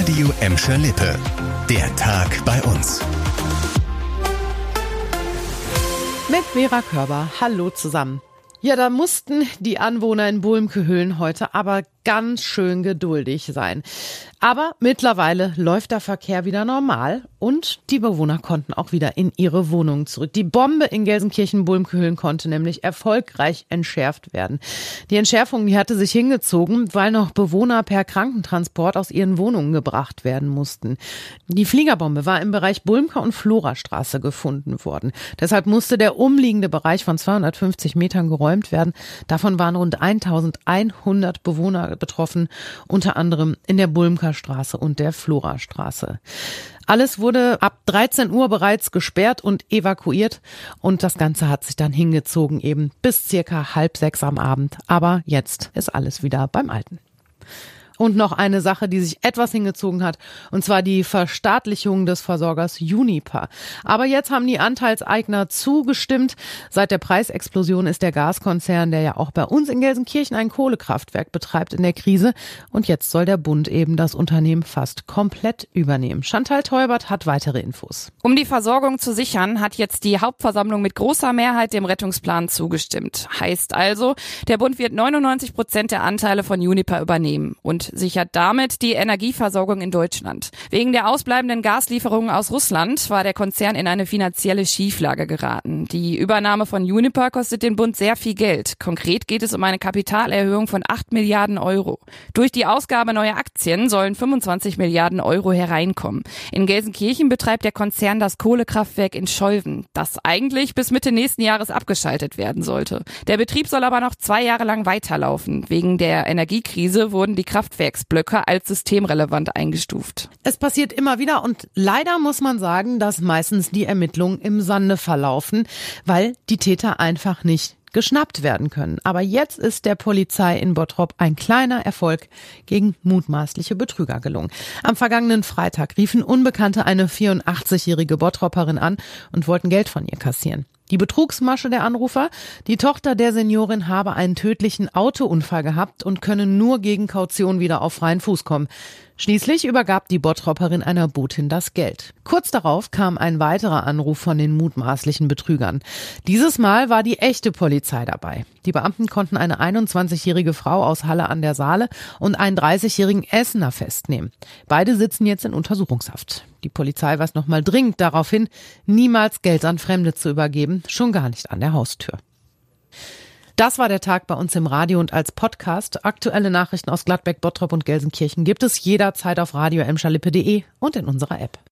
Radio Emscher Lippe. Der Tag bei uns. Mit Vera Körber. Hallo zusammen. Ja, da mussten die Anwohner in Bulmkehöhlen heute aber ganz schön geduldig sein. Aber mittlerweile läuft der Verkehr wieder normal und die Bewohner konnten auch wieder in ihre Wohnungen zurück. Die Bombe in Gelsenkirchen-Bulmkehölen konnte nämlich erfolgreich entschärft werden. Die Entschärfung, die hatte sich hingezogen, weil noch Bewohner per Krankentransport aus ihren Wohnungen gebracht werden mussten. Die Fliegerbombe war im Bereich Bulmker und Florastraße gefunden worden. Deshalb musste der umliegende Bereich von 250 Metern geräumt werden. Davon waren rund 1100 Bewohner betroffen, unter anderem in der Bulmker Straße und der Florastraße. Alles wurde ab 13 Uhr bereits gesperrt und evakuiert und das Ganze hat sich dann hingezogen eben bis circa halb sechs am Abend. Aber jetzt ist alles wieder beim Alten. Und noch eine Sache, die sich etwas hingezogen hat, und zwar die Verstaatlichung des Versorgers Uniper. Aber jetzt haben die Anteilseigner zugestimmt. Seit der Preisexplosion ist der Gaskonzern, der ja auch bei uns in Gelsenkirchen ein Kohlekraftwerk betreibt, in der Krise. Und jetzt soll der Bund eben das Unternehmen fast komplett übernehmen. Chantal Teubert hat weitere Infos. Um die Versorgung zu sichern, hat jetzt die Hauptversammlung mit großer Mehrheit dem Rettungsplan zugestimmt. Heißt also, der Bund wird 99 Prozent der Anteile von Uniper übernehmen. Und sichert damit die Energieversorgung in Deutschland. Wegen der ausbleibenden Gaslieferungen aus Russland war der Konzern in eine finanzielle Schieflage geraten. Die Übernahme von Uniper kostet den Bund sehr viel Geld. Konkret geht es um eine Kapitalerhöhung von 8 Milliarden Euro. Durch die Ausgabe neuer Aktien sollen 25 Milliarden Euro hereinkommen. In Gelsenkirchen betreibt der Konzern das Kohlekraftwerk in Scholven, das eigentlich bis Mitte nächsten Jahres abgeschaltet werden sollte. Der Betrieb soll aber noch zwei Jahre lang weiterlaufen. Wegen der Energiekrise wurden die Kraftwerke Kraftwerksblöcke als systemrelevant eingestuft. Es passiert immer wieder und leider muss man sagen, dass meistens die Ermittlungen im Sande verlaufen, weil die Täter einfach nicht geschnappt werden können. Aber jetzt ist der Polizei in Bottrop ein kleiner Erfolg gegen mutmaßliche Betrüger gelungen. Am vergangenen Freitag riefen Unbekannte eine 84-jährige Bottropperin an und wollten Geld von ihr kassieren. Die Betrugsmasche der Anrufer, die Tochter der Seniorin habe einen tödlichen Autounfall gehabt und könne nur gegen Kaution wieder auf freien Fuß kommen. Schließlich übergab die Bottropperin einer Botin das Geld. Kurz darauf kam ein weiterer Anruf von den mutmaßlichen Betrügern. Dieses Mal war die echte Polizei dabei. Die Beamten konnten eine 21-jährige Frau aus Halle an der Saale und einen 30-jährigen Essener festnehmen. Beide sitzen jetzt in Untersuchungshaft. Die Polizei weist nochmal dringend darauf hin, niemals Geld an Fremde zu übergeben, schon gar nicht an der Haustür. Das war der Tag bei uns im Radio und als Podcast. Aktuelle Nachrichten aus Gladbeck, Bottrop und Gelsenkirchen gibt es jederzeit auf radio und in unserer App.